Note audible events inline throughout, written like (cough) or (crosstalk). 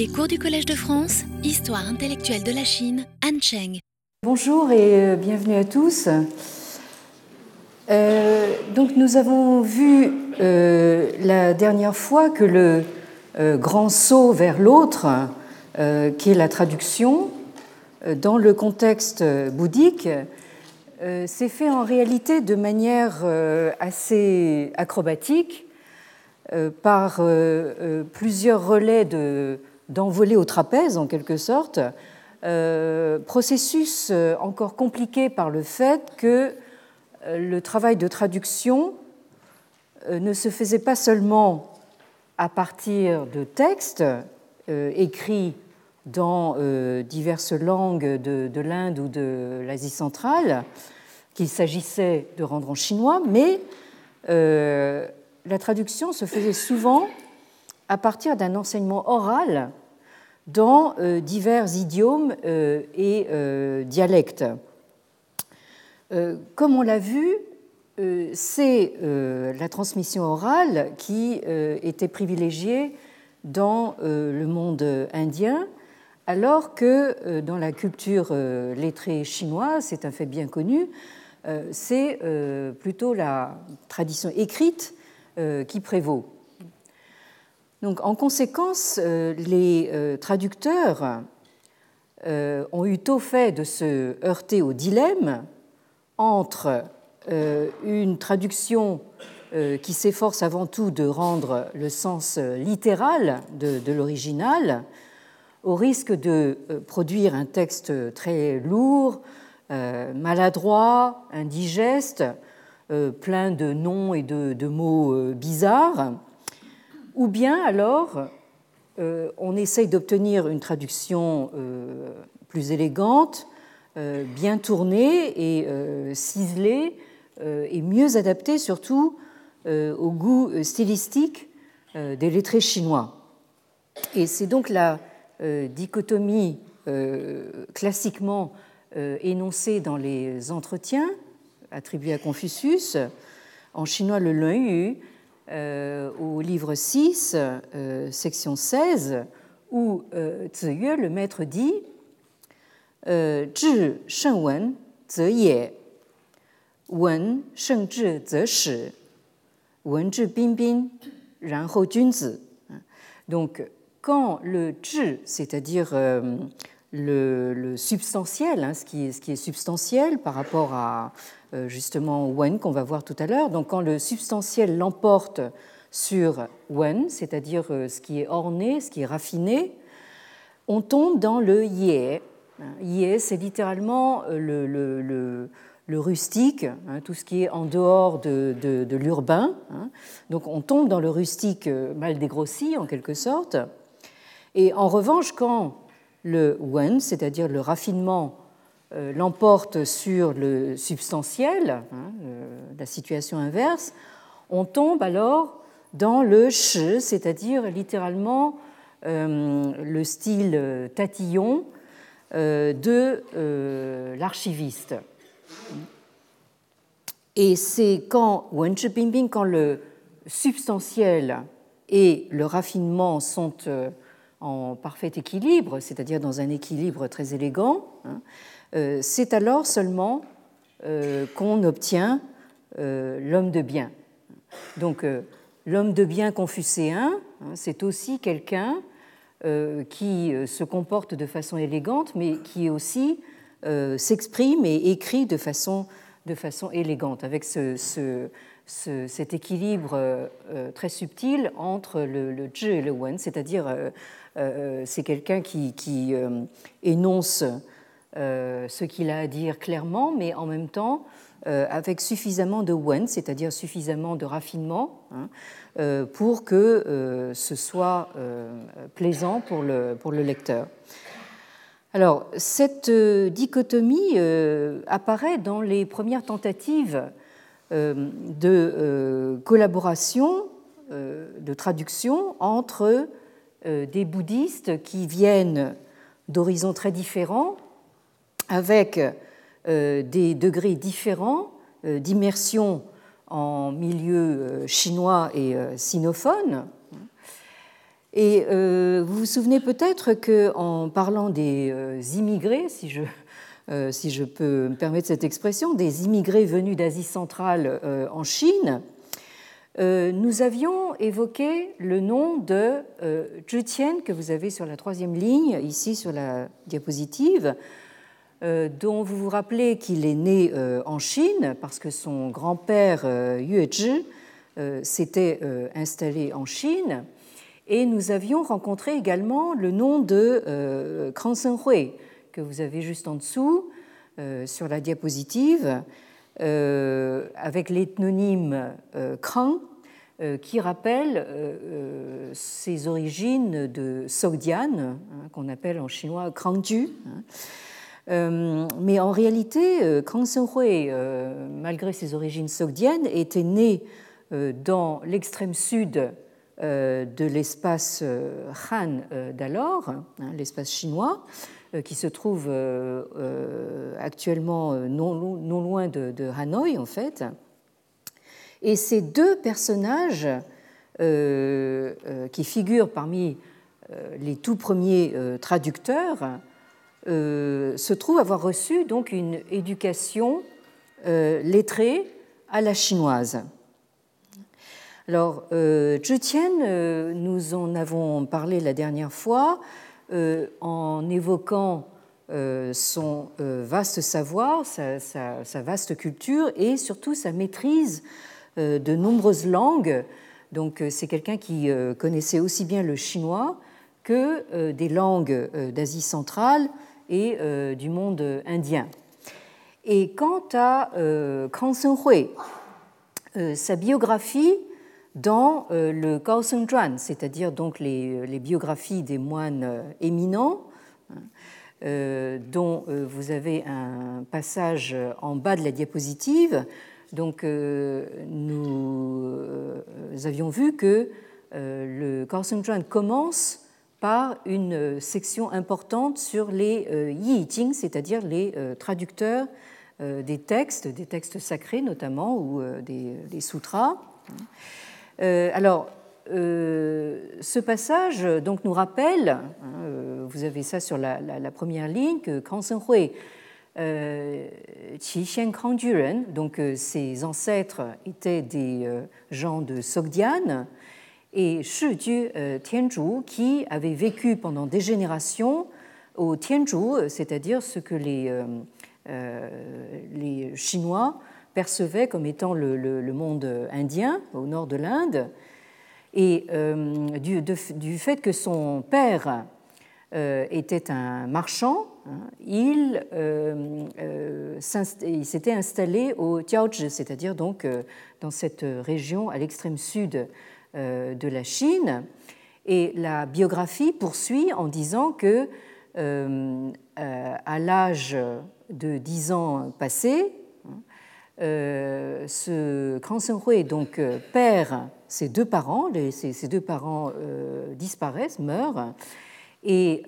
Les cours du Collège de France, Histoire intellectuelle de la Chine, Han Cheng. Bonjour et euh, bienvenue à tous. Euh, donc nous avons vu euh, la dernière fois que le grand saut vers l'autre, qui est la traduction, dans le contexte bouddhique, s'est fait en réalité de manière assez acrobatique par plusieurs relais de d'envoler au trapèze en quelque sorte, euh, processus euh, encore compliqué par le fait que euh, le travail de traduction ne se faisait pas seulement à partir de textes écrits dans diverses langues de, l'Inde ou de l'Asie centrale, qu'il s'agissait de rendre en chinois, mais la traduction se faisait souvent à partir d'un enseignement oral dans euh, divers idiomes euh, et euh, dialectes. Comme on l'a vu, c'est la transmission orale qui était privilégiée dans le monde indien, alors que dans la culture lettrée chinoise, c'est un fait bien connu, c'est plutôt la tradition écrite qui prévaut. Donc, en conséquence, euh, les euh, traducteurs euh, ont eu tôt fait de se heurter au dilemme entre une traduction qui s'efforce avant tout de rendre le sens littéral de, l'original, au risque de produire un texte très lourd, maladroit, indigeste, plein de noms et de mots bizarres, ou bien alors euh, on essaye d'obtenir une traduction euh, plus élégante, euh, bien tournée et ciselée et mieux adaptée surtout au goût stylistique des lettrés chinois. Et c'est donc la dichotomie classiquement énoncée dans les entretiens attribués à Confucius, en chinois le Yu, euh, au livre 6, euh, section 16, où euh, le maître, dit Zhi Wen Bin. Donc, quand le zhi, c'est-à-dire le, substantiel, hein, ce, qui est, substantiel par rapport à euh, justement wen qu'on va voir tout à l'heure. Donc quand le substantiel l'emporte sur wen, c'est-à-dire euh, ce qui est orné, ce qui est raffiné, on tombe dans le yé. Yé, c'est littéralement euh, le, rustique, hein, tout ce qui est en dehors de, l'urbain. Hein. Donc on tombe dans le rustique mal dégrossi en quelque sorte. Et en revanche, quand le wen, c'est-à-dire le raffinement, euh, l'emporte sur le substantiel, hein, la situation inverse, on tombe alors dans le shi, c'est-à-dire littéralement euh, le style tatillon euh, de l'archiviste. Et c'est quand Wen quand le substantiel et le raffinement sont en parfait équilibre, c'est-à-dire dans un équilibre très élégant, hein, euh, c'est alors seulement euh, qu'on obtient euh, l'homme de bien. Donc l'homme de bien confucéen, hein, c'est aussi quelqu'un qui se comporte de façon élégante, mais qui aussi s'exprime et écrit de façon, de façon élégante, avec ce, cet équilibre très subtil entre le, le et le wen, c'est-à-dire c'est quelqu'un qui, énonce euh, ce qu'il a à dire clairement, mais en même temps euh, avec suffisamment de wen, c'est-à-dire suffisamment de raffinement, hein, euh, pour que ce soit plaisant pour le, pour le lecteur. Alors, cette dichotomie apparaît dans les premières tentatives de collaboration, de traduction entre des bouddhistes qui viennent d'horizons très différents, avec euh, des degrés différents euh, d'immersion en milieu euh, chinois et sinophone. Et vous vous souvenez peut-être qu'en parlant des immigrés, si je, si je peux me permettre cette expression, des immigrés venus d'Asie centrale en Chine, nous avions évoqué le nom de Zhu Tian que vous avez sur la troisième ligne, ici sur la diapositive, dont vous vous rappelez qu'il est né euh, en Chine parce que son grand-père euh, Yue Zhi s'était installé en Chine. Et nous avions rencontré également le nom de Krang Hui, que vous avez juste en dessous sur la diapositive, avec l'ethnonyme Krang, qui rappelle ses origines de Sogdian, hein, qu'on appelle en chinois Krangju. Euh, mais en réalité, euh, Kang Seung-hui, euh, malgré ses origines sogdiennes, était né dans l'extrême sud de l'espace Han d'alors, hein, l'espace chinois, qui se trouve actuellement non, loin de, Hanoï, en fait. Et ces deux personnages qui figurent parmi les tout premiers traducteurs euh, se trouve avoir reçu donc une éducation euh, lettrée à la chinoise. Alors, euh, Zhu Tian, nous en avons parlé la dernière fois en évoquant son vaste savoir, sa, sa, vaste culture et surtout sa maîtrise de nombreuses langues. Donc, c'est quelqu'un qui connaissait aussi bien le chinois que des langues d'Asie centrale, et euh, du monde indien. Et quant à euh, Seung-hui, euh, sa biographie dans le Gao Seng Zhuan, c'est-à-dire donc les, biographies des moines éminents, hein, dont vous avez un passage en bas de la diapositive. Donc, nous avions vu que le Zhuan commence par une section importante sur les euh, Yi Jing, c'est-à-dire les euh, traducteurs euh, des textes, des textes sacrés notamment, ou des, sutras. Alors, ce passage donc, nous rappelle, hein, vous avez ça sur la, première ligne, que Kang Hui, Qi Xian Kangjuren, donc ses ancêtres étaient des gens de Sogdiane, et Shiju euh, Tianzhu, qui avait vécu pendant des générations au Tianzhu, c'est-à-dire ce que les, euh, euh, les Chinois percevaient comme étant le, monde indien au nord de l'Inde. Et du, fait que son père était un marchand, hein, il, s'était installé au Jiaozhi, c'est-à-dire donc dans cette région à l'extrême sud euh, de la Chine. Et la biographie poursuit en disant que euh, euh, à l'âge de 10 ans passés, ce Krang Hui donc perd ses deux parents, ses, deux parents disparaissent, meurent, et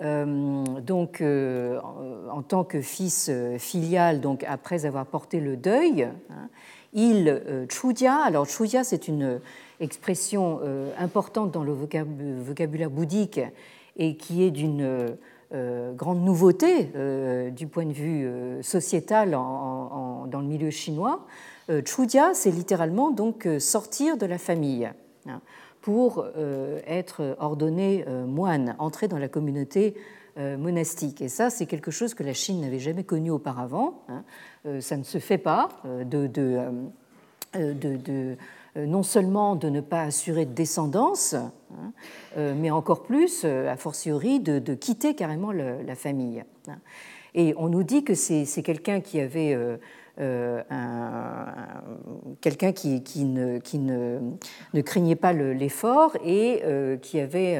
donc en tant que fils filial, donc après avoir porté le deuil, hein, il Chudia, alors Chudia c'est une expression euh, importante dans le vocabulaire bouddhique et qui est d'une euh, grande nouveauté euh, du point de vue sociétal dans le milieu chinois. Chudia, c'est littéralement donc sortir de la famille hein, pour être ordonné moine, entrer dans la communauté monastique. Et ça, c'est quelque chose que la Chine n'avait jamais connu auparavant. Hein. Ça ne se fait pas de, de, de euh, non seulement de ne pas assurer de descendance, hein, euh, mais encore plus, euh, a fortiori, de, quitter carrément la famille. Hein. Et on nous dit que c'est quelqu'un qui avait quelqu'un qui, ne, craignait pas l'effort et qui, avait,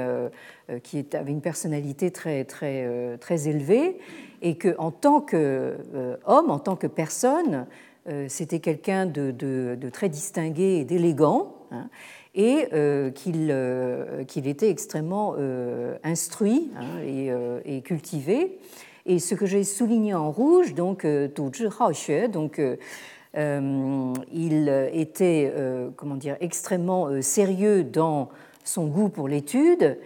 qui avait une personnalité très, très, très élevée et qu'en tant qu'homme, en tant que personne, euh, c'était quelqu'un de, très distingué et d'élégant, hein, et euh, euh, qu'il était extrêmement instruit hein, et, cultivé. Et ce que j'ai souligné en rouge, donc donc il était comment dire extrêmement sérieux dans son goût pour l'étude,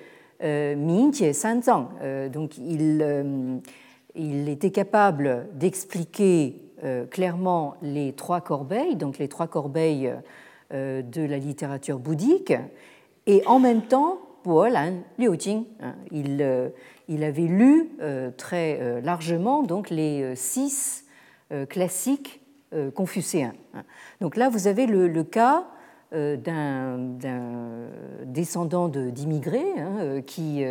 Min Jie Sanzang. Donc il était capable d'expliquer clairement les trois corbeilles, donc les trois corbeilles de la littérature bouddhique, et en même temps, Lan Liu Jing, hein, il, il avait lu très largement donc les six classiques confucéens. Hein. Donc là, vous avez le, cas d'un descendant d'immigrés hein, qui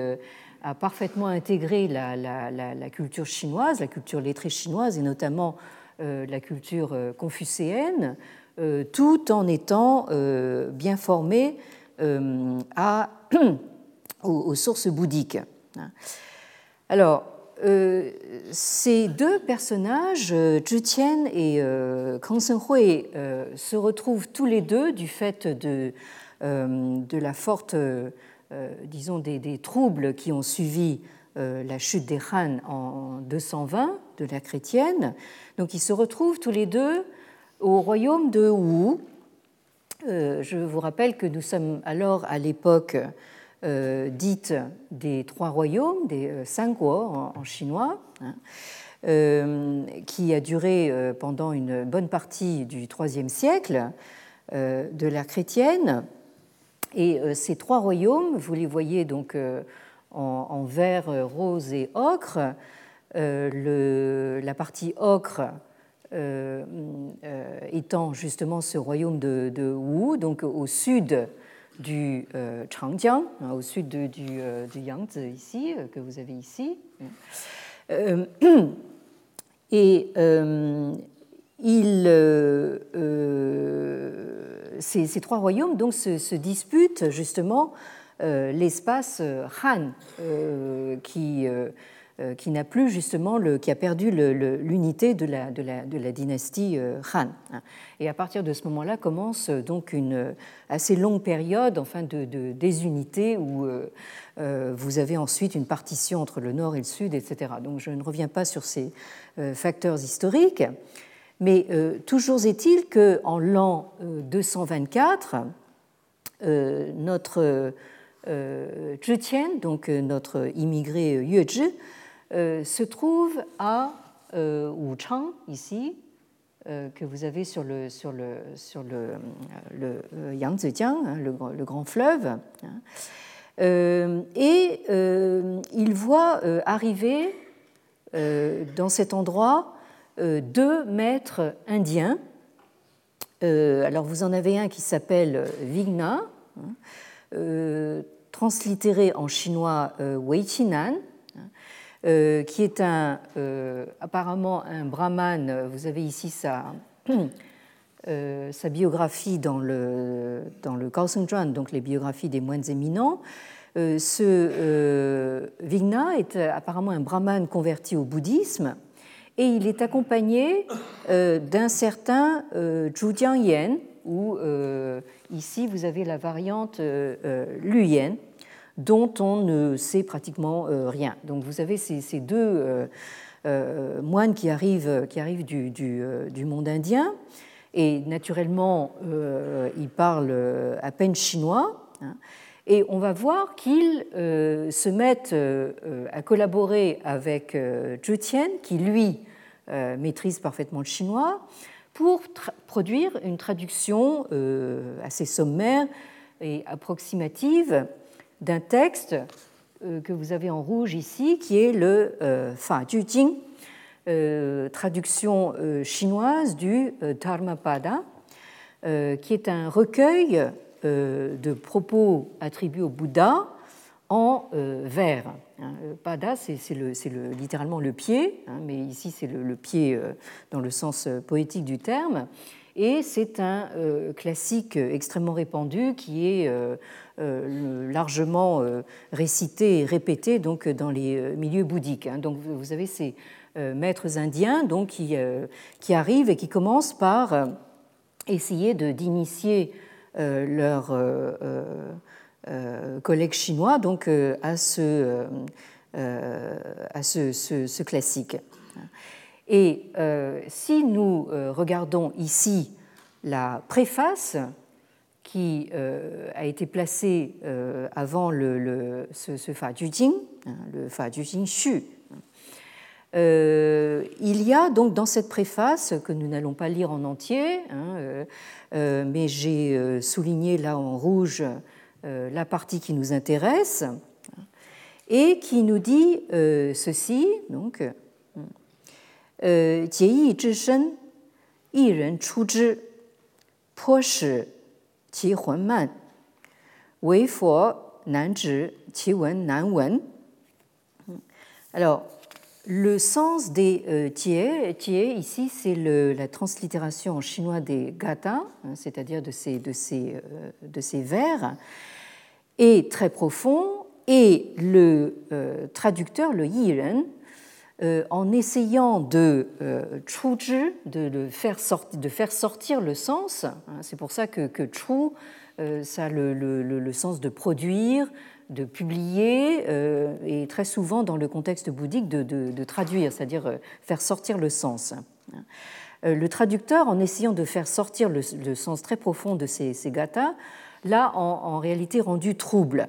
a parfaitement intégré la, la, culture chinoise, la culture lettrée chinoise et notamment la culture confucéenne, tout en étant bien formé (clears throat) aux, sources bouddhiques. Alors, euh, ces deux personnages, Zhu Qian et euh, Kang euh, se retrouvent tous les deux du fait de, de la forte, disons, des, troubles qui ont suivi la chute des Han en 220 de la chrétienne. Donc ils se retrouvent tous les deux au royaume de Wu. je vous rappelle que nous sommes alors à l'époque euh, dite des trois royaumes, des euh, Sanguo en, chinois, hein, euh, qui a duré pendant une bonne partie du IIIe siècle de l'ère chrétienne. Et ces trois royaumes, vous les voyez donc en, vert, rose et ocre. La partie ocre étant justement ce royaume de, Wu, donc au sud du euh, Changjiang, hein, au sud du, euh, du, Yangtze ici, euh, que vous avez ici. (clears throat) et ces, trois royaumes donc, se, disputent justement l'espace Han, qui euh, qui n'a plus justement qui a perdu l'unité de la, de, de dynastie euh, Han. Et à partir de ce moment-là commence euh, donc une assez longue période enfin de, désunité où vous avez ensuite une partition entre le nord et le sud, etc. Donc je ne reviens pas sur ces facteurs historiques, mais toujours est-il qu'en l'an 224, notre Qian, donc notre immigré Yue Zhi, euh, se trouve à euh, Wuchang, ici, euh, que vous avez sur le, sur le, sur le, Yangtze-Jiang, hein, le, grand fleuve. Hein. et il voit arriver dans cet endroit deux maîtres indiens. alors vous en avez un qui s'appelle Vigna, hein, translittéré en chinois Wei Qinan, euh, qui est un, euh, apparemment un brahman. Vous avez ici sa, (clears throat) euh, biographie dans le, dans le donc les biographies des moines éminents. ce Vigna est apparemment un brahman converti au bouddhisme et il est accompagné d'un certain Zhu Jiangyan, ou ici vous avez la variante Luyen, dont on ne sait pratiquement euh, rien. Donc vous avez ces, deux euh, euh, moines qui arrivent, qui arrivent du, monde indien, et naturellement, ils parlent à peine chinois. Hein. et on va voir qu'ils se mettent à collaborer avec Zhu Tian, qui lui maîtrise parfaitement le chinois, pour produire une traduction assez sommaire et approximative d'un texte euh, que vous avez en rouge ici, qui est le euh, Fa Jing, euh, traduction chinoise du Dharmapada, qui est un recueil de propos attribués au Bouddha en vers. Hein, pada, c'est littéralement le pied, hein, mais ici c'est le, pied dans le sens poétique du terme. Et c'est un classique extrêmement répandu qui est largement euh, récité et répété donc, dans les euh, milieux bouddhiques. Hein. Donc vous avez ces maîtres indiens donc, qui, qui arrivent et qui commencent par essayer d'initier leurs collègues chinois donc, à ce, à ce, classique. Et si nous regardons ici la préface qui euh, a été placé euh, avant le, ce, ce, Fa Jujing, hein, le Fa Jujing Shu. Euh, il y a donc dans cette préface, que nous n'allons pas lire en entier, hein, mais j'ai souligné là en rouge la partie qui nous intéresse, et qui nous dit ceci, donc, Jie yi 其魂慢；为佛难执，其文难闻。Alors, le sens des euh, tie, tie ici, c'est la translittération en chinois des gata, hein, c'est-à-dire de ces, de, ces, euh, de ces vers, est très profond, et le euh, traducteur, le yiren, euh, en essayant de euh, de, faire sortir, le sens. Hein, c'est pour ça que, que euh, ça a le, sens de produire, de publier, et très souvent dans le contexte bouddhique de, traduire, c'est-à-dire faire sortir le sens. Le traducteur, en essayant de faire sortir le, sens très profond de ces, ces l'a en, réalité rendu trouble.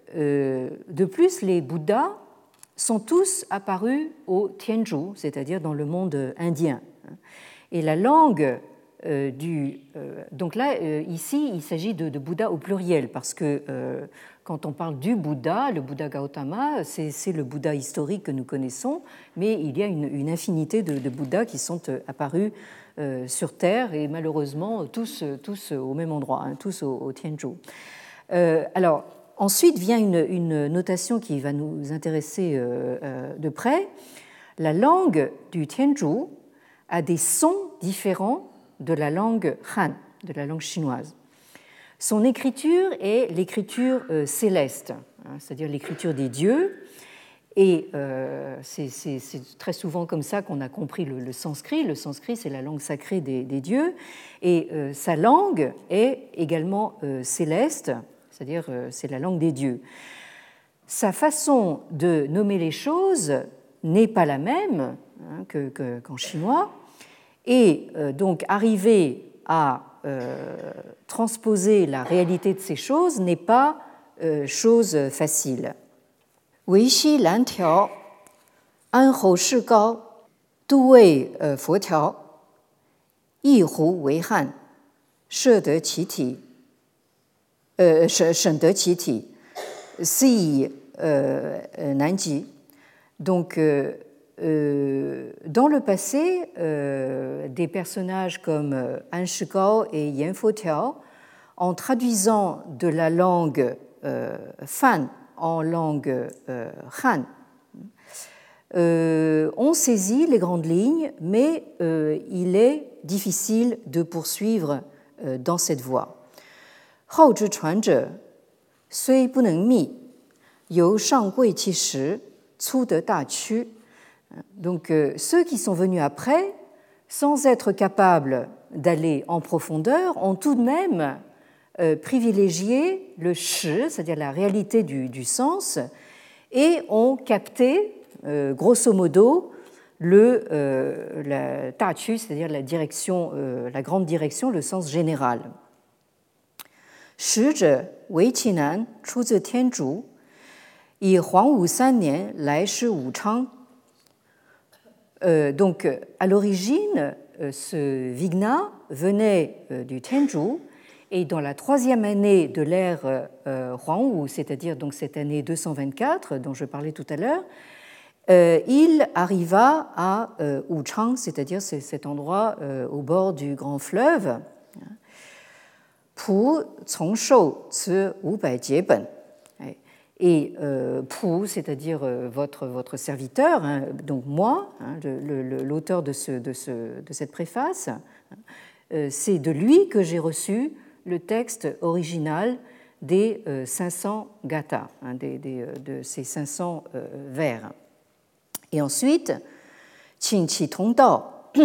de plus, les Bouddhas sont tous apparus au Tianzhu, c'est-à-dire dans le monde indien. Et la langue euh, du. Euh, donc là, ici, il s'agit de, Bouddha au pluriel, parce que quand on parle du Bouddha, le Bouddha Gautama, c'est le Bouddha historique que nous connaissons, mais il y a une, infinité de, Bouddhas qui sont apparus sur Terre, et malheureusement, tous, tous au même endroit, hein, tous au, au Tianzhu. alors, Ensuite vient une, notation qui va nous intéresser euh, euh, de près. La langue du Tianzhu a des sons différents de la langue Han, de la langue chinoise. Son écriture est l'écriture euh, céleste, hein, c'est-à-dire l'écriture des dieux, et c'est très souvent comme ça qu'on a compris le, sanskrit. Le sanskrit, c'est la langue sacrée des, des dieux. Et sa langue est également céleste c'est-à-dire euh, c'est la langue des dieux. Sa façon de nommer les choses n'est pas la même hein, qu'en chinois, et euh, donc arriver à euh, transposer la réalité de ces choses n'est pas chose facile. Wei Lan Tiao, An Hou Shi Gao, Du Wei Fo Tiao, Yi Hu Wei Han, She De Qi Ti, 呃省省得其体，si Donc, dans le passé, des personnages comme An Shigao et Yan Fotiao, en traduisant de la langue Fan en langue Han, ont saisi les grandes lignes, mais il est difficile de poursuivre dans cette voie. 后之传者虽不能密，由上贵其实，粗得大屈。Donc ceux qui sont venus après, sans être capables d'aller en profondeur, ont tout de même privilégié le shi, c'est-à-dire la réalité du, du, sens, et ont capté, grosso modo, le euh, la tachu, c'est-à-dire la direction, euh, la grande direction, le sens général. 使者韦其南出自天竺，以黄武三年来师武昌。Euh, donc, à l'origine, ce Vigna venait du Tenju, et dans la troisième année de l'ère euh, Huangwu, c'est-à-dire donc cette année 224 dont je parlais tout à l'heure, euh, il arriva à Wuchang, c'est-à-dire cet endroit au bord du grand fleuve, et euh, c'est-à-dire euh, votre, votre serviteur, hein, donc moi, hein, l'auteur de, ce, de, ce, de, cette préface, hein, euh, c'est de lui que j'ai reçu le texte original des 500 gathas, hein, de ces 500 vers. Et ensuite, Qing Qi Tong Dao, (clears throat)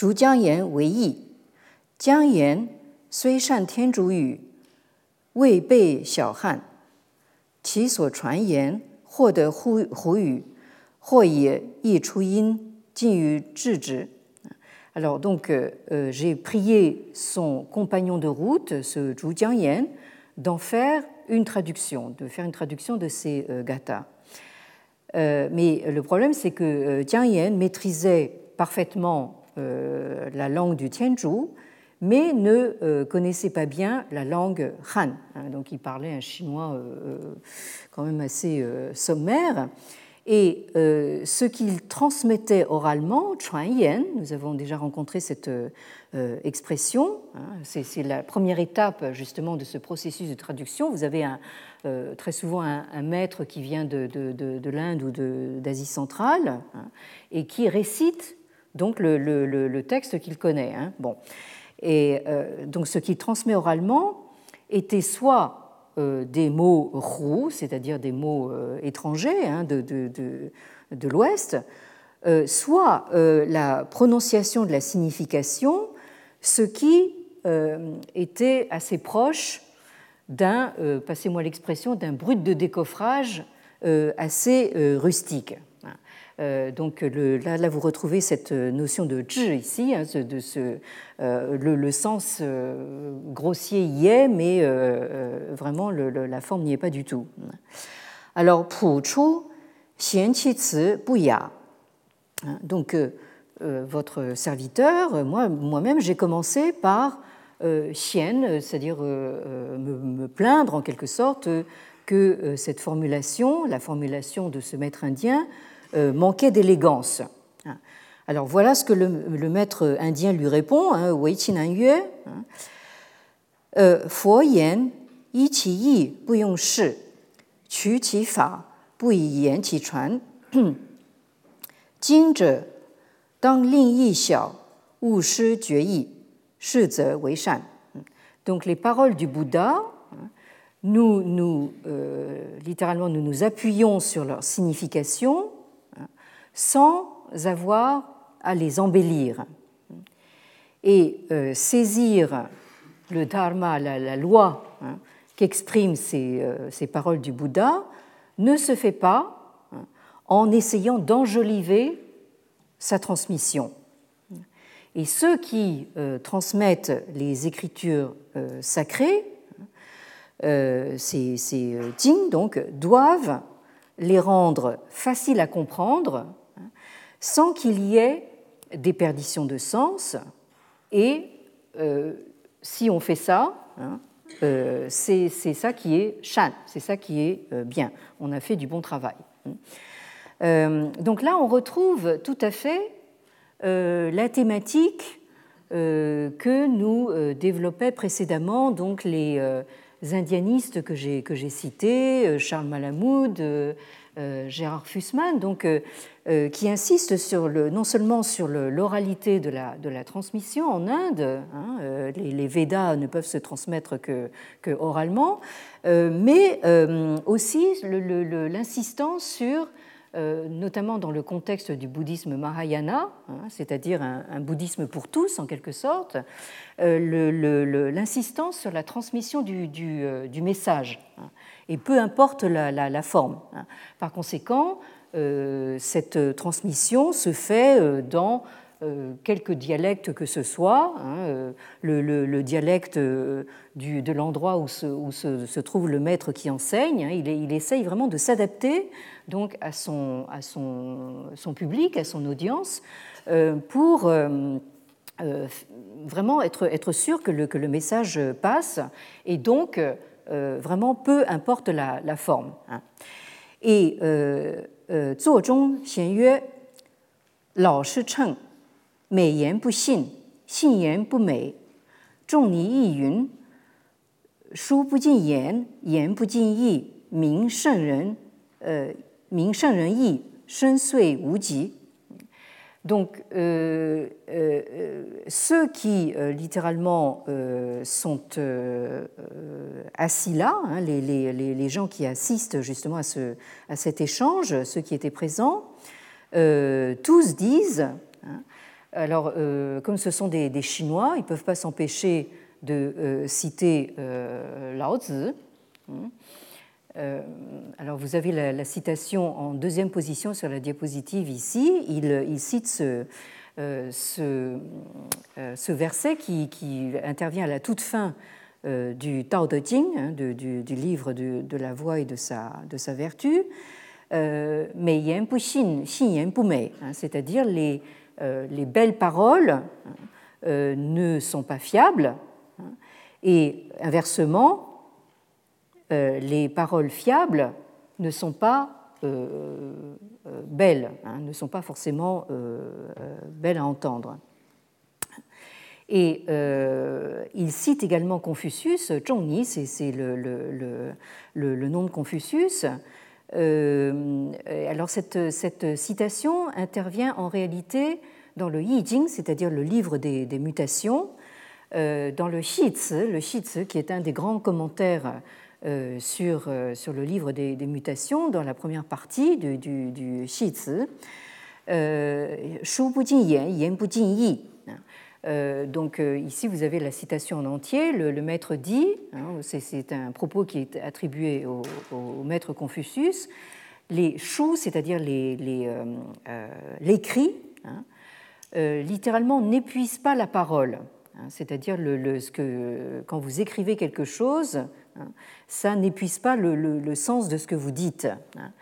Zhu Jiang Yan Wei Yi, Jiang Yan Sui Shan Tian Zhu Yu, Wei Bei Xiao Han, 其所传言获得胡胡语，或也亦出音，近于制止。Alors donc, euh, j'ai prié son compagnon de route, ce Zhu Jiangyan, d'en faire une traduction, de faire une traduction de ces euh, gathas. Euh, mais le problème, c'est que euh, Jiang Yan maîtrisait parfaitement la langue du Tianzhu, mais ne connaissait pas bien la langue Han. Hein, donc il parlait un chinois quand même assez sommaire. Et euh, ce qu'il transmettait oralement, Chuan nous avons déjà rencontré cette euh, expression, hein, c'est la première étape justement de ce processus de traduction. Vous avez euh, très souvent un, maître qui vient de, de, l'Inde ou d'Asie centrale hein, et qui récite donc le, le, texte qu'il connaît. Bon. Et donc ce qu'il transmet oralement était soit euh, des mots roux, c'est-à-dire des mots euh, étrangers hein, de, de, l'Ouest, euh, soit la prononciation de la signification, ce qui était assez proche d'un, passez-moi l'expression, d'un brut de décoffrage assez rustique. Euh, donc là, vous retrouvez cette notion de zhi ici, hein, de ce, euh, le, sens euh, grossier y est, mais vraiment la forme n'y est pas du tout. Alors, pu chu xian qi ya. Hein, donc, votre serviteur, moi, moi-même, j'ai commencé par xian, c'est-à-dire me, plaindre en quelque sorte que cette formulation, la formulation de ce maître indien, euh, manquait d'élégance. Alors voilà ce que le, maître indien lui répond, hein, Wei Qinan Yue. Hein. Euh, Fo yi qi yi shi, qi fa yan qi chuan. (clears throat) Zhe dang ling yi xiao, wu shi jue yi, shi wei shan. Donc les paroles du Bouddha, nous, nous euh, littéralement, nous nous appuyons sur leur signification sans avoir à les embellir. Et euh, saisir le dharma, la, loi hein, qu'expriment euh, ces, paroles du Bouddha, ne se fait pas hein, en essayant d'enjoliver sa transmission. Et ceux qui euh, transmettent les écritures sacrées, ces, ces donc, doivent les rendre faciles à comprendre sans qu'il y ait des perditions de sens. Et euh, si on fait ça, hein, euh, c'est ça qui est shan, c'est ça qui est euh, bien. On a fait du bon travail. donc là, on retrouve tout à fait la thématique que nous développaient précédemment donc les indianistes que j'ai cités, Charles Malamoud, Gérard Fussman, donc euh, qui insiste sur le, non seulement sur l'oralité de la, transmission en Inde, hein, euh, les, Védas ne peuvent se transmettre que, que oralement, euh, mais aussi l'insistance sur notamment dans le contexte du bouddhisme Mahayana, hein, c'est-à-dire un, bouddhisme pour tous en quelque sorte, l'insistance sur la transmission du, du message, hein, et peu importe la, forme. Par conséquent, euh, cette transmission se fait euh, dans euh, quelque dialecte que ce soit, hein, euh, le, dialecte euh, de l'endroit où, se, trouve le maître qui enseigne, hein, il, essaye vraiment de s'adapter donc à, son, public, à son audience, pour vraiment être, sûr que le, message passe, et donc vraiment peu importe la, forme. Hein. Et Zuo Zhong Xian Yue, Lao Shi 美言不信，信言不美。仲尼亦云：书不尽言，言不尽意，名圣人，呃，名圣人意，深邃无极。” Donc, euh, euh, ceux qui littéralement sont assis là, hein, les, gens qui assistent justement à, ce, à, cet échange, ceux qui étaient présents, tous disent, hein, alors comme ce sont des, Chinois, ils ne peuvent pas s'empêcher de citer Lao Tzu. Hein, euh, alors vous avez la, citation en deuxième position sur la diapositive ici. Il, cite ce, euh, euh, ce, verset qui, intervient à la toute fin du Tao Te Ching, hein, du, livre de, la voix et de sa, de sa vertu. Mais yan pu xin, xin yan pu mei, hein, c'est-à-dire les, les belles paroles ne sont pas fiables. Et inversement, euh, les paroles fiables ne sont pas euh, euh, belles, hein, ne sont pas forcément belles à entendre. Et il cite également Confucius, Zhongni, c'est le, nom de Confucius. alors cette, citation intervient en réalité dans le Yi Jing, c'est-à-dire le livre des, mutations, dans le Xi le Xi qui est un des grands commentaires euh, sur, euh, sur le livre des, mutations dans la première partie du, du, du euh, Shu bu jin yan, yan bu jin yi. donc ici, vous avez la citation en entier. Le, maître dit, hein, c'est un propos qui est attribué au, maître Confucius, les shu, c'est-à-dire l'écrit, les, hein, littéralement n'épuisent pas la parole. Hein, c'est-à-dire le, ce que, quand vous écrivez quelque chose, Hein. Ça n'épuise pas le, sens de ce que vous dites. Hein.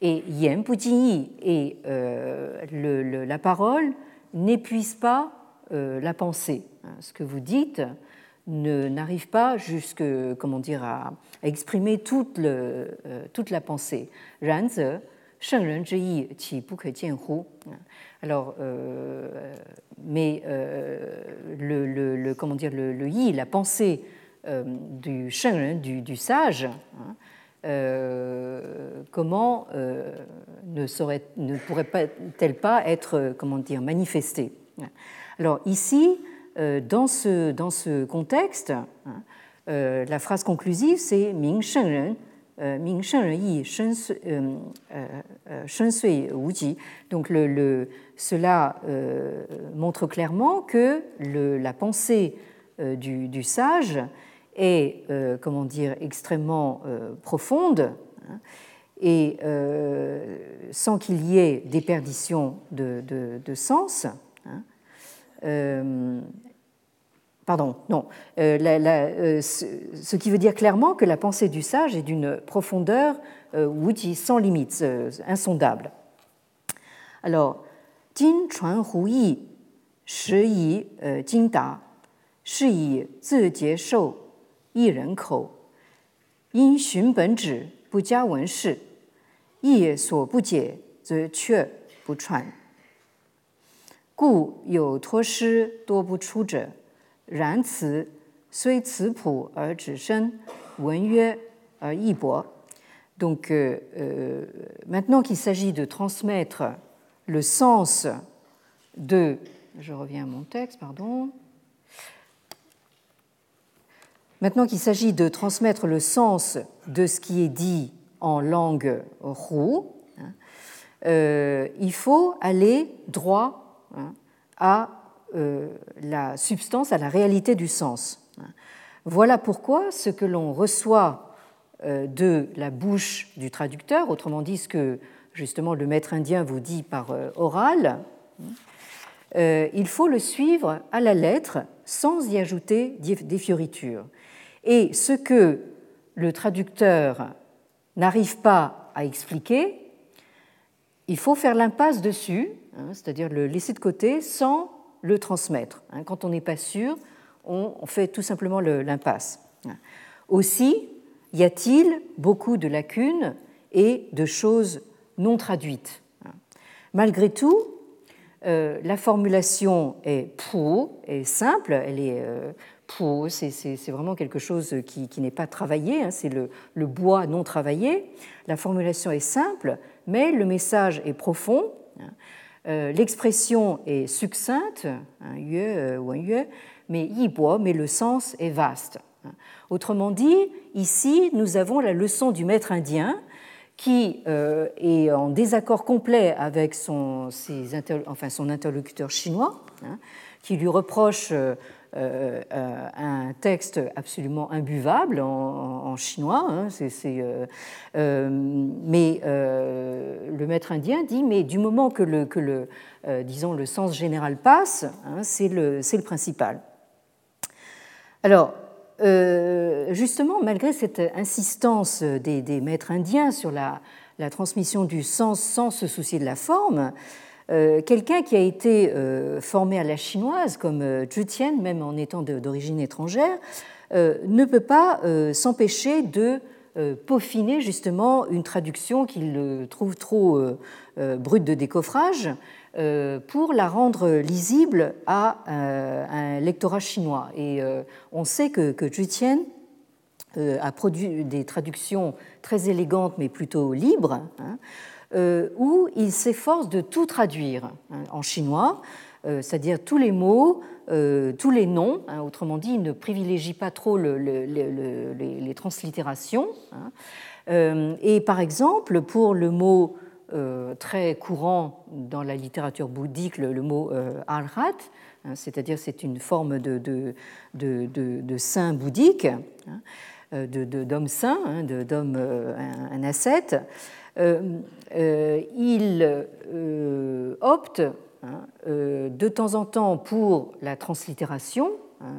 Et Yen Yi et euh, la parole n'épuise pas euh, la pensée. Ce que vous dites n'arrive pas jusque, comment dire, à, exprimer toute, le, euh, toute la pensée. Ranze, Sheng Yi, Qi Bu Hu. Alors, mais le, le, comment dire, le, yi, la pensée euh, du shen, du, du sage, hein, euh, comment euh, ne, serait, ne pourrait-elle pas être comment dire, manifestée? Alors ici, dans ce, dans ce contexte, hein, la phrase conclusive, c'est Ming Ming Shen Yi Shen Sui Wu Donc le, cela montre clairement que le, la pensée du, du sage est, euh, comment dire, extrêmement euh, profonde, hein, et euh, sans qu'il y ait déperdition de, de, sens. Hein, Pardon, non. Euh, la, la, euh, ce, ce, qui veut dire clairement que la pensée du sage est d'une profondeur, euh, Wuji, sans limite, euh, insondable. Alors, Jin Chuan Hu Yi, Shi Yi euh, Jin Da, Shi Yi Zi Jie Shou, Yi Ren Kou, Yin Xun Ben Zhi, Bu Jia Wen Shi, Yi So Bu Jie, Zi Que Bu Chuan. Gu Yu Tuo Shi Bu Chu 然此虽词朴而只深，文约而意博。Donc, maintenant qu'il s'agit de transmettre le sens de, je reviens à mon texte, pardon. Maintenant qu'il s'agit de transmettre le sens de ce qui est dit en langue roux, hein, euh, il faut aller droit hein, à euh, la substance, à la réalité du sens. Voilà pourquoi ce que l'on reçoit euh, de la bouche du traducteur, autrement dit ce que justement le maître indien vous dit par oral, il faut le suivre à la lettre sans y ajouter des fioritures. Et ce que le traducteur n'arrive pas à expliquer, il faut faire l'impasse dessus, hein, c'est-à-dire le laisser de côté sans le transmettre. Hein. Quand on n'est pas sûr, on fait tout simplement l'impasse. Aussi, y a-t-il beaucoup de lacunes et de choses non traduites Malgré tout, euh, la formulation est pour, est simple, elle est euh, c'est vraiment quelque chose qui, n'est pas travaillé, hein, c'est le, bois non travaillé. La formulation est simple, mais le message est profond. Hein. L'expression est succincte, un yue ou un yue, mais yibo, mais le sens est vaste. Autrement dit, ici, nous avons la leçon du maître indien qui est en désaccord complet avec son, enfin, son interlocuteur chinois, hein, qui lui reproche euh, euh, un texte absolument imbuvable en, chinois. Hein, euh, mais le maître indien dit mais du moment que le, disons le sens général passe, hein, c'est le, le, principal. Alors justement, malgré cette insistance des, maîtres indiens sur la, transmission du sens sans se soucier de la forme, quelqu'un qui a été euh, formé à la chinoise, comme euh, Zhu Tian, même en étant d'origine étrangère, ne peut pas s'empêcher de peaufiner justement une traduction qu'il trouve trop brute de décoffrage pour la rendre lisible à un lectorat chinois. Et on sait que, Zhu Tian a produit des traductions très élégantes mais plutôt libres. Hein, euh, où il s'efforce de tout traduire hein, en chinois, euh, c'est-à-dire tous les mots, euh, tous les noms. Hein, autrement dit, il ne privilégie pas trop les, translittérations. Hein. et par exemple, pour le mot très courant dans la littérature bouddhique, le, mot arhat, c'est-à-dire c'est une forme de, saint bouddhique, d'homme saint, d'homme un ascète. Euh, euh, il euh, opte hein, de temps en temps pour la translittération hein,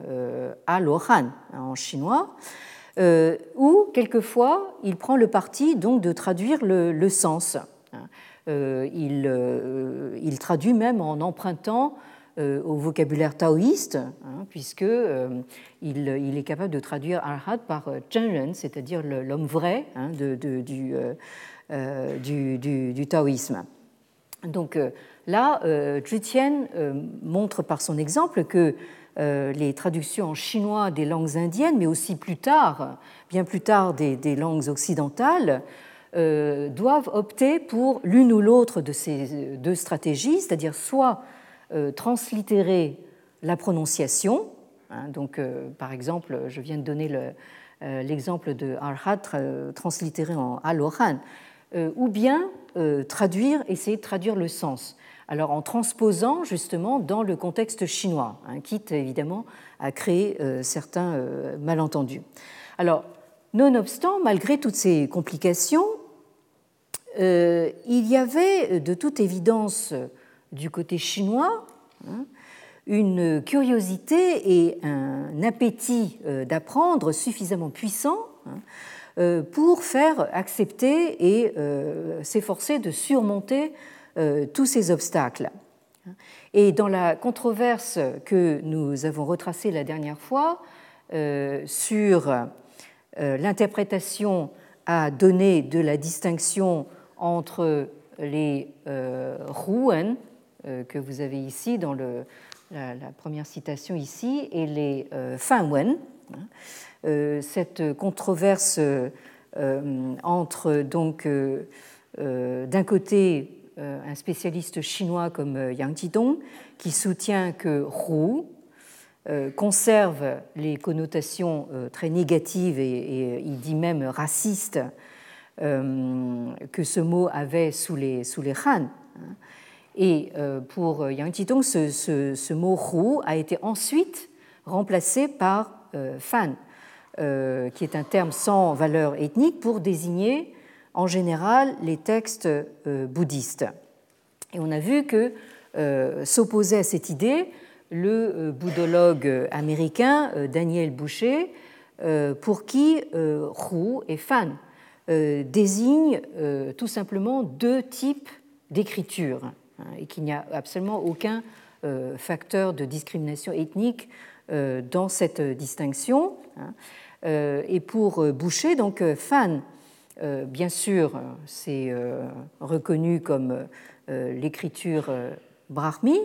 à l'oran hein, en chinois, ou quelquefois il prend le parti donc de traduire le, sens. il, traduit même en empruntant au vocabulaire taoïste, puisque il, est capable de traduire arhat par Zhenren, c'est-à-dire l'homme vrai de, du, euh, taoïsme. Donc euh, là, euh, Zhu Tian montre par son exemple que les traductions en chinois des langues indiennes, mais aussi plus tard, bien plus tard des, langues occidentales, doivent opter pour l'une ou l'autre de ces deux stratégies, c'est-à-dire soit translittérer la prononciation, hein, donc par exemple, je viens de donner l'exemple de Arhat translittéré en Alohan, euh, ou bien euh, traduire, essayer de traduire le sens. Alors en transposant justement dans le contexte chinois, hein, quitte évidemment à créer euh, certains malentendus. Alors, nonobstant, malgré toutes ces complications, il y avait de toute évidence du côté chinois une curiosité et un appétit d'apprendre suffisamment puissant hein, euh, pour faire accepter et euh, s'efforcer de surmonter euh, tous ces obstacles. Et dans la controverse que nous avons retracée la dernière fois sur l'interprétation à donner de la distinction entre les Rouen, que vous avez ici dans le, la, première citation ici, et les Fanwen, euh, cette controverse euh, entre donc euh, d'un côté un spécialiste chinois comme Yang Jidong qui soutient que Hu conserve les connotations très négatives et, il dit même racistes que ce mot avait sous les, sous les Han. Et pour Yang Jidong, ce, mot Hu a été ensuite remplacé par Fan, euh, qui est un terme sans valeur ethnique pour désigner en général les textes euh, bouddhistes. Et on a vu que euh, s'opposait à cette idée le bouddhologue américain Daniel Boucher, pour qui Hu et Fan désignent tout simplement deux types d'écriture et qu'il n'y a absolument aucun facteur de discrimination ethnique dans cette distinction. Hein. Euh, et pour euh, Boucher, donc euh, Fan, bien sûr, c'est reconnu comme l'écriture brahmi,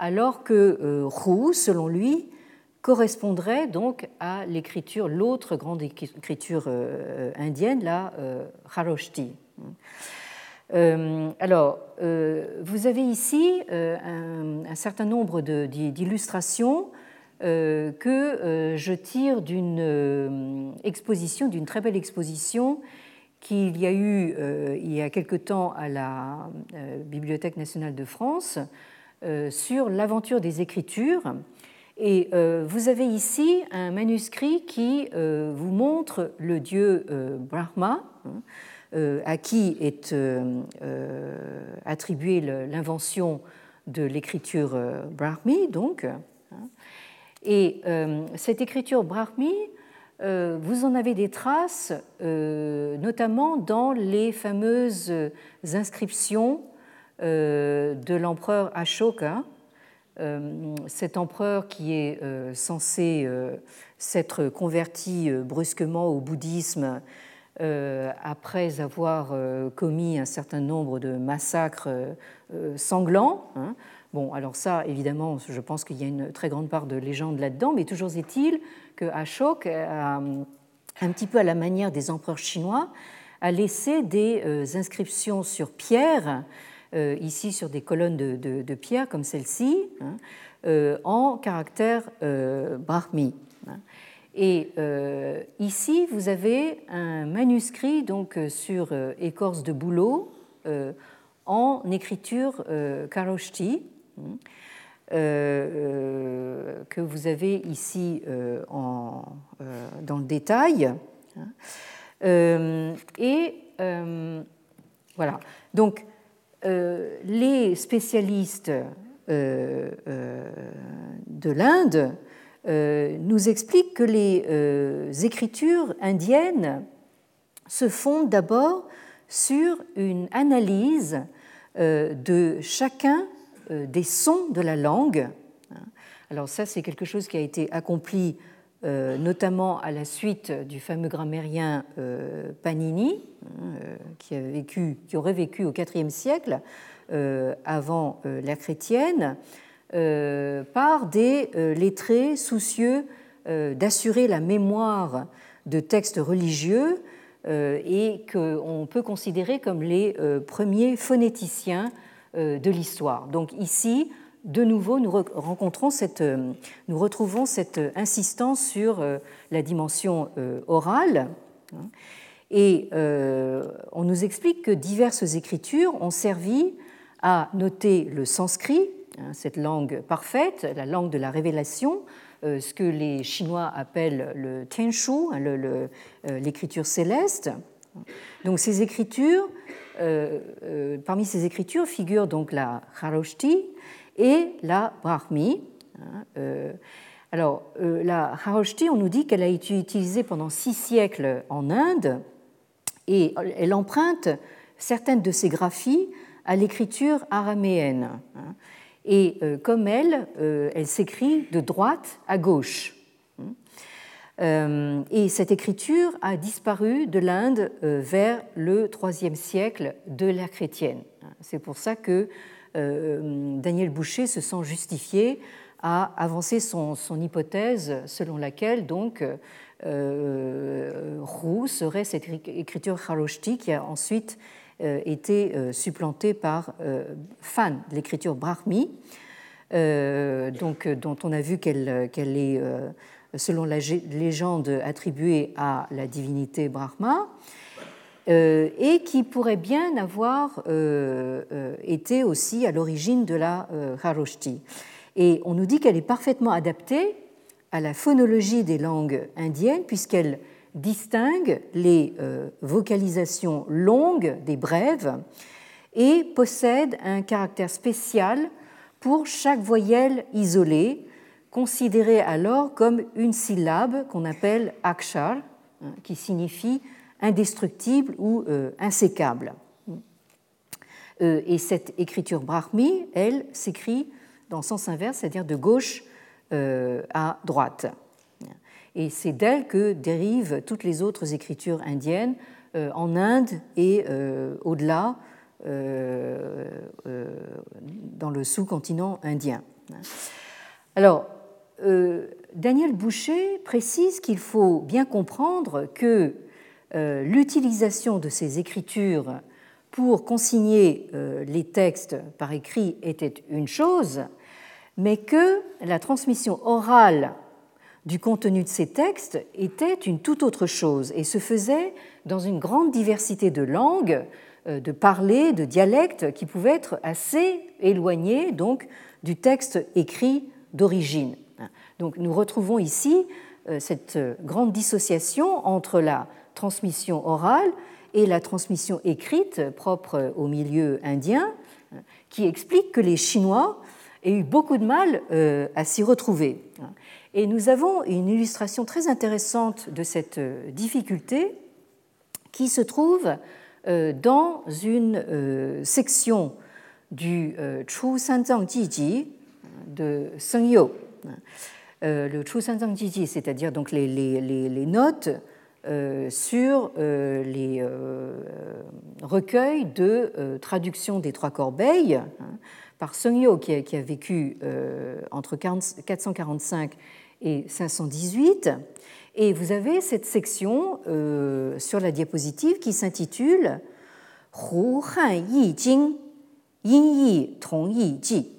alors que Ru, selon lui, correspondrait donc à l'écriture, l'autre grande écriture indienne, la Haroshti. Alors, vous avez ici un, certain nombre d'illustrations que je tire d'une exposition, d'une très belle exposition qu'il y a eu il y a quelque temps à la Bibliothèque nationale de France sur l'aventure des Écritures. Et euh, vous avez ici un manuscrit qui euh, vous montre le dieu euh, Brahma, hein, à qui est attribuée l'invention de l'écriture Brahmi, donc. Hein. Et cette écriture Brahmi, vous en avez des traces, notamment dans les fameuses inscriptions de l'empereur Ashoka, euh, cet empereur qui est euh, censé euh, s'être converti brusquement au bouddhisme après avoir commis un certain nombre de massacres sanglants. Hein. Bon, alors ça, évidemment, je pense qu'il y a une très grande part de légende là-dedans, mais toujours est-il que Ashok, un petit peu à la manière des empereurs chinois, a laissé des inscriptions sur pierre euh, ici sur des colonnes de, pierre comme celle-ci, hein, euh, en caractère euh, brahmi. Et ici, vous avez un manuscrit donc sur écorce de bouleau en écriture karoshti hein, que vous avez ici en, dans le détail. et voilà. Donc, euh, les spécialistes euh, euh, de l'Inde nous expliquent que les écritures indiennes se fondent d'abord sur une analyse de chacun des sons de la langue. Alors ça, c'est quelque chose qui a été accompli euh, notamment à la suite du fameux grammairien euh, Panini, hein, euh, qui, a vécu, qui aurait vécu au IVe siècle avant l'ère chrétienne, par des lettrés soucieux d'assurer la mémoire de textes religieux et qu'on peut considérer comme les premiers phonéticiens de l'histoire. Donc ici, de nouveau, nous, euh, nous retrouvons cette insistance sur euh, la dimension euh, orale. Hein. Et on nous explique que diverses écritures ont servi à noter le sanskrit, cette langue parfaite, la langue de la révélation, ce que les Chinois appellent le Tianshu, hein, l'écriture céleste. Donc ces écritures, parmi ces écritures figure donc la Haroshti, et la Brahmi. Hein, euh, alors, euh, la Haroshti, on nous dit qu'elle a été utilisée pendant six siècles en Inde et elle emprunte certaines de ses graphies à l'écriture araméenne. Et euh, comme elle, elle s'écrit de droite à gauche. Hein. Et cette écriture a disparu de l'Inde vers le IIIe siècle de l'ère chrétienne. C'est pour ça que euh, Daniel Boucher se sent justifié à avancer son, hypothèse selon laquelle donc euh, Roux serait cette écriture Kharoshti qui a ensuite euh, été supplantée par Fan, l'écriture Brahmi, donc, dont on a vu qu'elle est, selon la légende, attribuée à la divinité Brahma. Euh, et qui pourrait bien avoir euh, euh, été aussi à l'origine de la Haroshti. Et on nous dit qu'elle est parfaitement adaptée à la phonologie des langues indiennes puisqu'elle distingue les vocalisations longues des brèves et possède un caractère spécial pour chaque voyelle isolée, considérée alors comme une syllabe qu'on appelle akshar, hein, qui signifie indestructible ou euh, insécable. Euh, et cette écriture brahmi, elle, s'écrit dans le sens inverse, c'est-à-dire de gauche euh, à droite. Et c'est d'elle que dérivent toutes les autres écritures indiennes en Inde et au-delà dans le sous-continent indien. Alors, Daniel Boucher précise qu'il faut bien comprendre que euh, l'utilisation de ces écritures pour consigner les textes par écrit était une chose, mais que la transmission orale du contenu de ces textes était une toute autre chose et se faisait dans une grande diversité de langues, euh, de parler, de dialectes qui pouvaient être assez éloignés donc du texte écrit d'origine. Donc nous retrouvons ici euh, cette grande dissociation entre la transmission orale et la transmission écrite propre au milieu indien, qui explique que les Chinois aient eu beaucoup de mal euh, à s'y retrouver. Et nous avons une illustration très intéressante de cette euh, difficulté qui se trouve euh, dans une euh, section du Chu Sanzang Jiji de Seng Yo. Le Chu Sanzang Jiji, c'est-à-dire donc les, notes sur les recueils de traduction des Trois Corbeilles hein, par Seng Yo, qui a, qui a vécu entre 445 et 518. Et vous avez cette section euh, sur la diapositive qui s'intitule Hu Han Yi Jing Yin Yi Tong Yi Ji.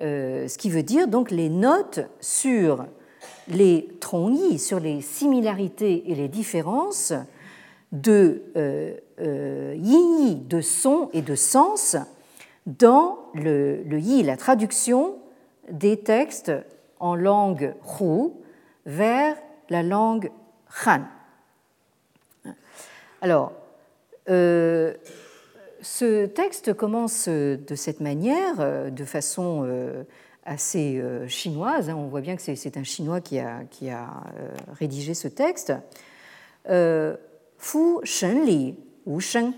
Euh, ce qui veut dire donc les notes sur les yi, sur les similarités et les différences de euh, euh yi, de son et de sens, dans le yi, la traduction des textes en langue Hu vers la langue Han. Alors, euh, ce texte commence de cette manière, euh, de façon euh, assez chinoise. Hein. On voit bien que c'est un Chinois qui a, qui a rédigé ce texte. Fu Shen Li Wu Sheng.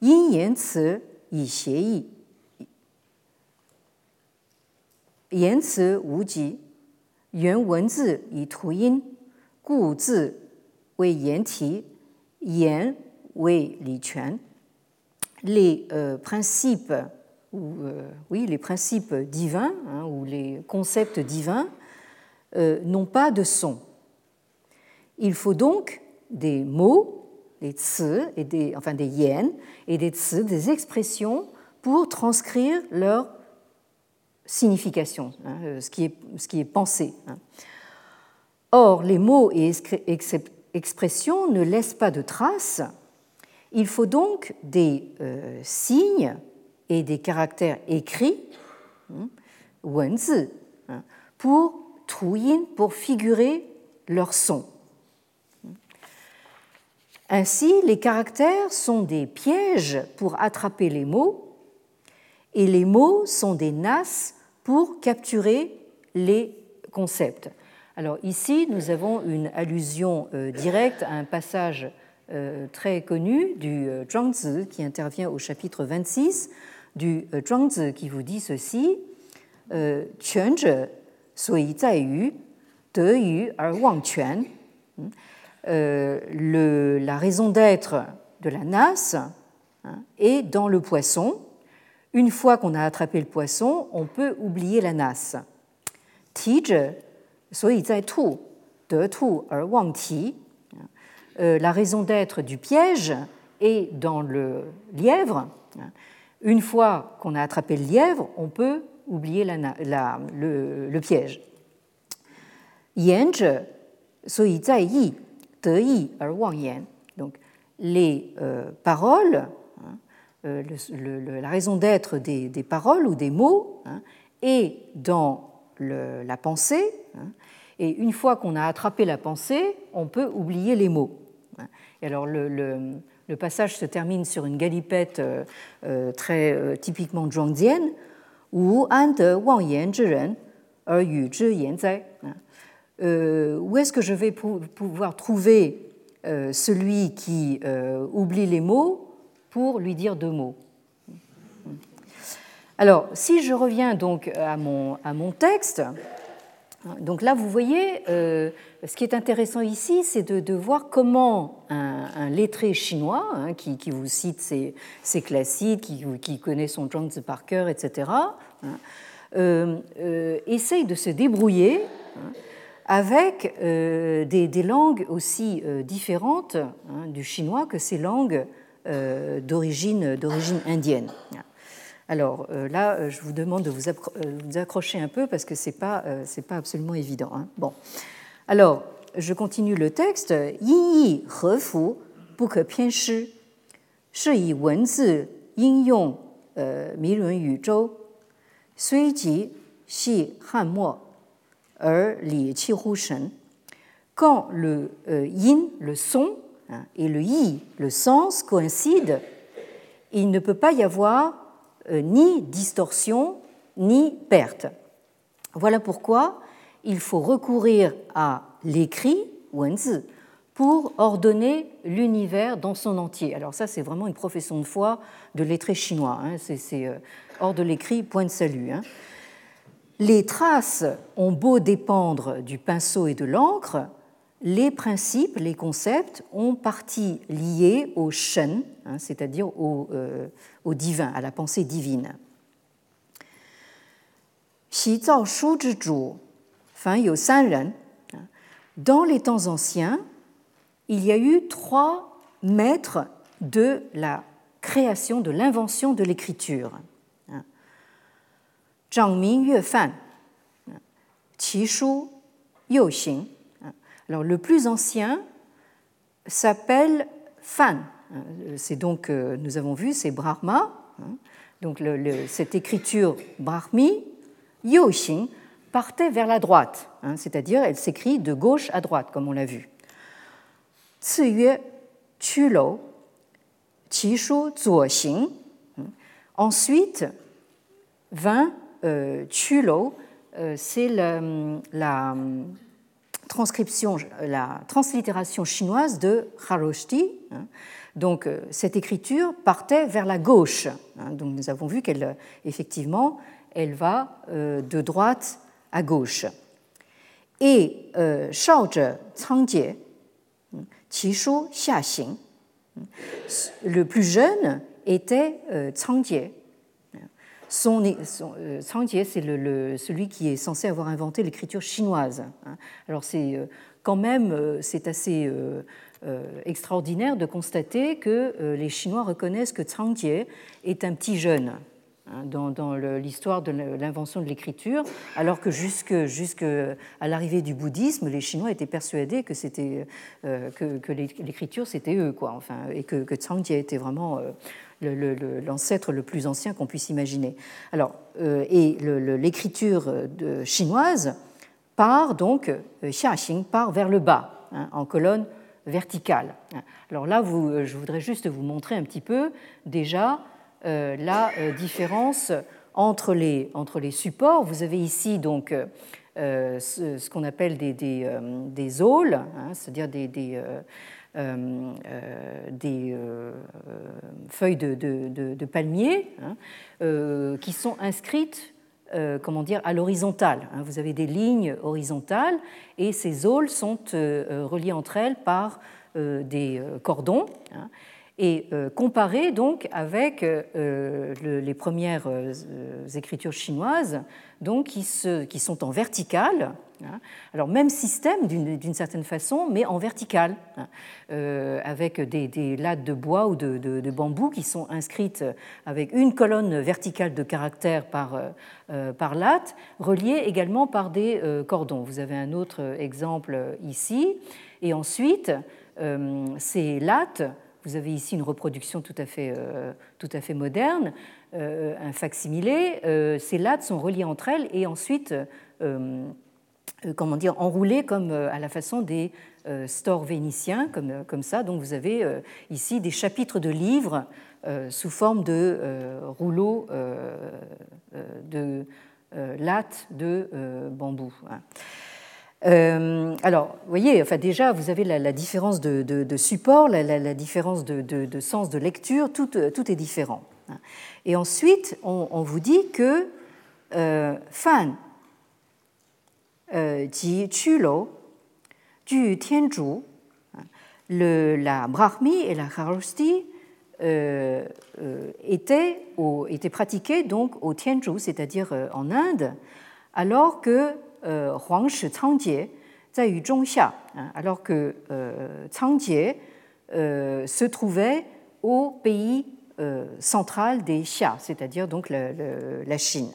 Yin Yan Yi Xie Yi. 言辞无极，原文字以图音，故字为言题，言为理权。Les principes ou oui les principes divins hein, ou les concepts divins euh, n'ont pas de son. Il faut donc des mots, des tsi et des enfin des yen et des tsi, des expressions pour transcrire leur signification, hein, euh, ce, qui est, ce qui est pensé. Hein. Or, les mots et expressions ne laissent pas de traces. Il faut donc des euh, signes et des caractères écrits, hein, wenzi, pour trouyin, pour figurer leur son. Ainsi, les caractères sont des pièges pour attraper les mots, et les mots sont des nasses pour capturer les concepts. Alors ici, nous avons une allusion euh, directe à un passage euh, très connu du euh, Zhuangzi qui intervient au chapitre 26 du Zhuangzi qui vous dit ceci quan. La raison d'être de la nasse hein, est dans le poisson, une fois qu'on a attrapé le poisson, on peut oublier la nasse. Euh, la raison d'être du piège est dans le lièvre. Une fois qu'on a attrapé le lièvre, on peut oublier le, piège. Donc, les euh, paroles euh, la raison d'être des, paroles ou des mots hein, est dans la pensée. Hein, et une fois qu'on a attrapé la pensée, on peut oublier les mots. Hein. Et alors le, passage se termine sur une galipette euh, euh, très typiquement zhuangzian, où wang yan er yu yan zai. Où est-ce que je vais pouvoir trouver celui qui oublie les mots? Pour lui dire deux mots. Alors, si je reviens donc à mon, à mon texte, donc là, vous voyez, euh, ce qui est intéressant ici, c'est de, voir comment un, lettré chinois, hein, qui, qui, vous cite ses, ses classiques, qui, qui, connaît son Zhuangzi par cœur, etc., hein, euh, euh, essaye de se débrouiller hein, avec des, langues aussi différentes du chinois que ces langues d'origine indienne. Alors là, je vous demande de vous, accrocher un peu parce que ce n'est pas, pas absolument évident. Hein. Bon. Alors, je continue le texte. Yin yi fu, bu ke pian shi, shi yi wen zi yin yong mi run yu zhou, sui ji xi han mo, er li qi hu shen. Quand le yin, le son, et le yi, le sens, coïncident, il ne peut pas y avoir ni distorsion ni perte. Voilà pourquoi il faut recourir à l'écrit, wenzi, pour ordonner l'univers dans son entier. Alors ça, c'est vraiment une profession de foi de lettré chinois. Hein. C'est euh, hors de l'écrit, point de salut. Hein. Les traces ont beau dépendre du pinceau et de l'encre, les principes, les concepts ont partie liée au shen, hein, c'est-à-dire au, euh, au, divin, à la pensée divine. Zhao Zhu dans les temps anciens, il y a eu trois maîtres de la création, de l'invention de l'écriture. Zhang Ming Fan, Qi Shu Xing. Alors le plus ancien s'appelle Fan. C'est donc, euh, nous avons vu, c'est Brahma. Donc cette écriture Brahmi, Xing, partait vers la droite, hein, c'est-à-dire elle s'écrit de gauche à droite, comme on l'a vu. Ensuite vint euh, euh, c'est la, transcription, la translittération chinoise de Haroshti. Hein. Donc euh, cette écriture partait vers la gauche. Hein. donc nous avons vu qu'elle, effectivement, elle va de droite à gauche. Et euh, Shao Zhe Cangjie, Qi Shu Xia Xing, le plus jeune était euh, Cangjie. Son, son euh, c'est celui qui est censé avoir inventé l'écriture chinoise. Hein. Alors c'est euh, quand même euh, c'est assez extraordinaire de constater que les Chinois reconnaissent que Cangjie est un petit jeune. Hein, dans, l'histoire de l'invention de l'écriture, alors que jusque, à l'arrivée du bouddhisme, les Chinois étaient persuadés que, c'était, que, l'écriture c'était eux, quoi, enfin, et que, que Zhangji était vraiment l'ancêtre le, plus ancien qu'on puisse imaginer. Alors, euh, et l'écriture chinoise part donc, Xiaxing part vers le bas, hein, en colonne verticale. Alors là, vous, je voudrais juste vous montrer un petit peu déjà euh, la euh, différence entre les, entre les supports. Vous avez ici donc euh, ce, qu'on appelle des aules, hein, c'est-à-dire des, des, des feuilles de, palmier hein, qui sont inscrites comment dire, à l'horizontale. Hein. Vous avez des lignes horizontales et ces aules sont reliées entre elles par des cordons et euh, comparer donc avec euh, les premières euh, écritures chinoises donc, qui sont en verticale. Hein. Alors même système d'une certaine façon, mais en verticale, hein, avec des, lattes de bois ou de, bambou qui sont inscrites avec une colonne verticale de caractères par, par latte, reliées également par des cordons. Vous avez un autre exemple ici. Et ensuite, ces lattes vous avez ici une reproduction tout à fait, euh, tout à fait moderne, euh, un facsimilé. Euh, ces lattes sont reliées entre elles et ensuite comment dire, enroulées comme à la façon des stores vénitiens, comme, comme ça. Donc vous avez ici des chapitres de livres sous forme de rouleaux de lattes de bambou. Hein. Euh, alors, vous voyez, enfin déjà, vous avez la, différence de, support, la, différence de, sens de lecture, tout, tout, est différent. Et ensuite, on, vous dit que euh, fan euh, ji chulo du la brahmi et la kharosti euh, étaient, pratiquées donc au tianzhu, c'est-à-dire en Inde, alors que euh, Huang Shi Cangjie alors que euh, Cangjie euh, se trouvait au pays central des Xia, c'est-à-dire donc la, Chine.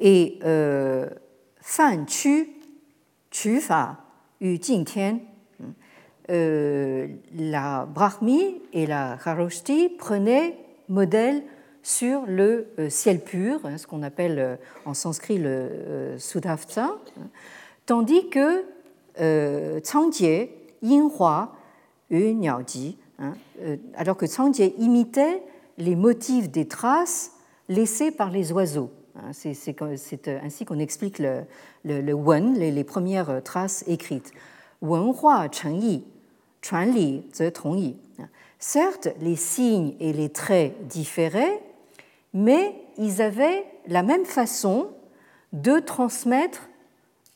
Et Fan Chu, Chu Fa, Yu Jingtian, la Brahmi et la Kharoshti prenaient modèle sur le euh, ciel pur, hein, ce qu'on appelle euh, en sanskrit le euh, Sudhavtsa, tandis que Changjie, Yinhua et Niaoji, hein, alors que Changjie imitait les motifs des traces laissées par les oiseaux. Hein, c'est ainsi qu'on explique le, le, Wen, les, premières traces écrites. Wenhua Chengyi, Chuanli Ze Tongyi. Certes, les signes et les traits différaient, mais ils avaient la même façon de transmettre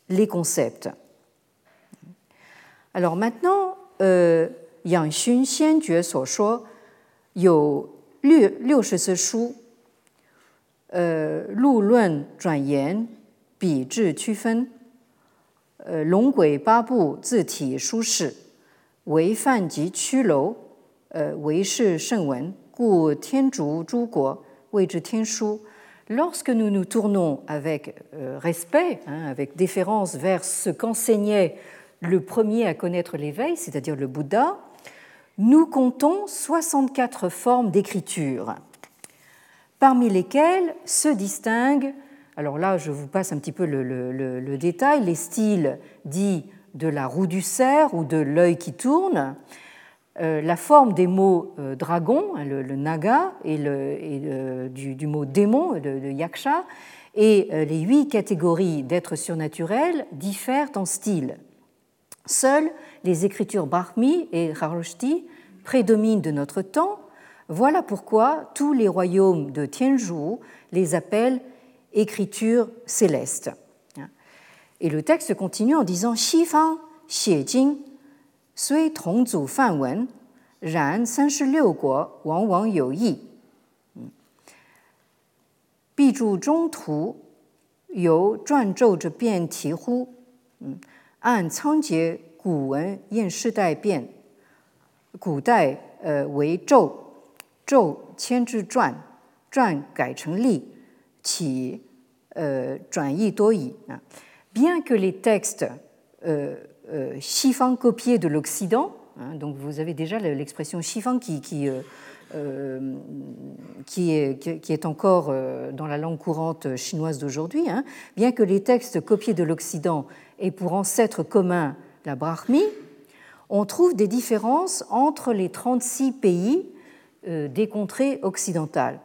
les concepts. Alors maintenant, euh, Yang Xun Xianjue 所说有六六十四书， 呃，路论转言笔致区分，呃，龙轨八部字体书式，为范及曲楼，euh, Lorsque nous nous tournons avec euh, respect, hein, avec déférence vers ce qu'enseignait le premier à connaître l'éveil, c'est-à-dire le Bouddha, nous comptons 64 formes d'écriture, parmi lesquelles se distinguent, alors là je vous passe un petit peu le détail, les styles dits de la roue du cerf ou de l'œil qui tourne, euh, la forme des mots euh, dragon, hein, le, naga, et, le, du, mot démon, de, yaksha, et euh, les huit catégories d'êtres surnaturels diffèrent en style. Seules les écritures Brahmi et Haroshti prédominent de notre temps. Voilà pourquoi tous les royaumes de Tianzhu les appellent écritures célestes. Et le texte continue en disant Xi Fang Xie Jing, Sui Tongzu Fan Wen, Ran San Liu Guo Wang Wang You Yi. Bi Zhu Zhong Tu, Yu Zhuan Zhou Zhe Bian Ti Hu, An Cang Jie Gu Wen Yan Shi Dai Bian, Gu Dai eh, Wei Zhou. 为咒，咒迁至传，传改成历，起呃转译多矣啊。Bien que les textes euh Euh, Shifang copié de l'Occident. Hein, donc vous avez déjà l'expression Shifang qui, qui, euh, euh, qui, est, qui, est, encore dans la langue courante chinoise d'aujourd'hui. Hein. Bien que les textes copiés de l'Occident aient pour ancêtre commun la Brahmi, on trouve des différences entre les 36 pays des contrées occidentales.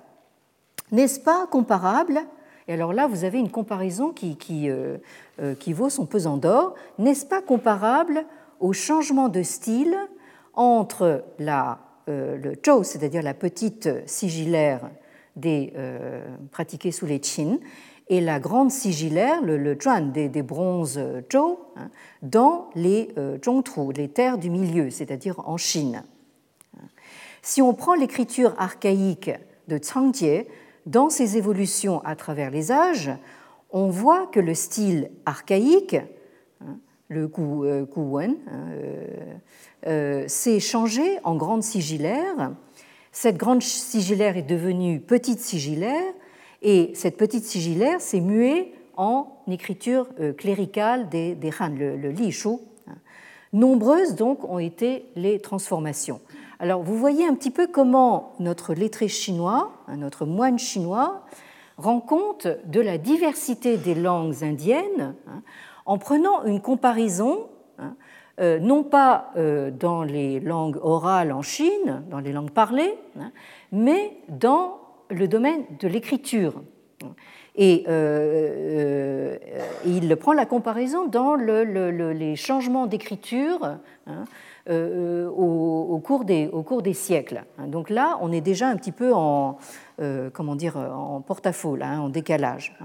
N'est-ce pas comparable? Et alors là, vous avez une comparaison euh, euh, qui vaut son pesant d'or. N'est-ce pas comparable au changement de style entre la, euh, le zhou, c'est-à-dire la petite sigillaire pratiquée sous les Qin, et la grande sigillaire, le, le des, bronzes zhou, hein, dans les zhongtu, les terres du milieu, c'est-à-dire en Chine? Si on prend l'écriture archaïque de Changjie, dans ces évolutions à travers les âges, on voit que le style archaïque, hein, le euh, hein, euh, euh, s'est changé en grande sigillaire. Cette grande sigillaire est devenue petite sigillaire et cette petite sigillaire s'est muée en écriture cléricale des, des Han, le, le Li Shu. Hein. Nombreuses donc ont été les transformations. Alors vous voyez un petit peu comment notre lettré chinois, hein, notre moine chinois, rend compte de la diversité des langues indiennes hein, en prenant une comparaison, hein, euh, non pas euh, dans les langues orales en Chine, dans les langues parlées, mais dans le domaine de l'écriture. Et euh, il prend la comparaison dans les changements d'écriture euh, au, cours des, au cours des siècles. Donc là, on est déjà un petit peu en, euh, comment dire, en porte-à-faux, hein, en décalage.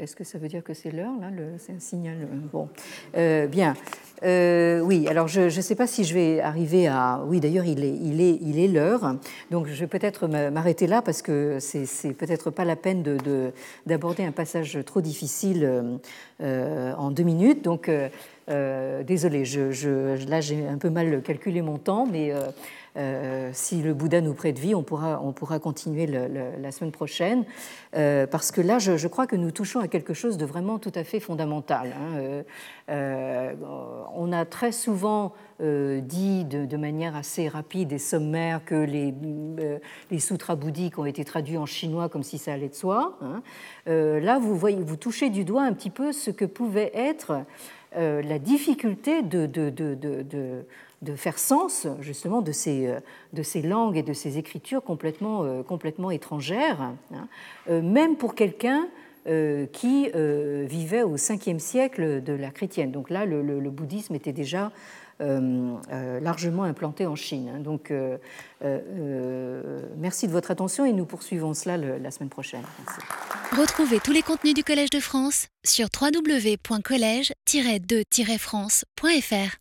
Est-ce que ça veut dire que c'est l'heure là C'est un signal. Euh, bon, bien. Euh, oui, alors je ne sais pas si je vais arriver à. Oui, d'ailleurs, il est, il est, il est l'heure. Donc, je vais peut-être m'arrêter là parce que c'est peut-être pas la peine d'aborder de, un passage trop difficile euh, en deux minutes. Donc, désolé, je, là j'ai un peu mal calculé mon temps, mais euh, si le Bouddha nous prête vie, on pourra, on pourra continuer la semaine prochaine, euh, parce que là, je, crois que nous touchons à quelque chose de vraiment tout à fait fondamental. Hein. Euh, on a très souvent dit de, manière assez rapide et sommaire que les, les sutras bouddhiques ont été traduits en chinois comme si ça allait de soi. Hein. là, vous, voyez, vous touchez du doigt un petit peu ce que pouvait être la difficulté de, de, de de faire sens justement de ces, euh, de ces langues et de ces écritures complètement, euh, complètement étrangères, hein. euh, même pour quelqu'un qui vivait au 5e siècle de la chrétienne. Donc là, le, bouddhisme était déjà largement implanté en Chine. Hein. Donc merci de votre attention et nous poursuivons cela la semaine prochaine. Retrouvez tous les contenus du Collège de France sur www.colège-2-france.fr.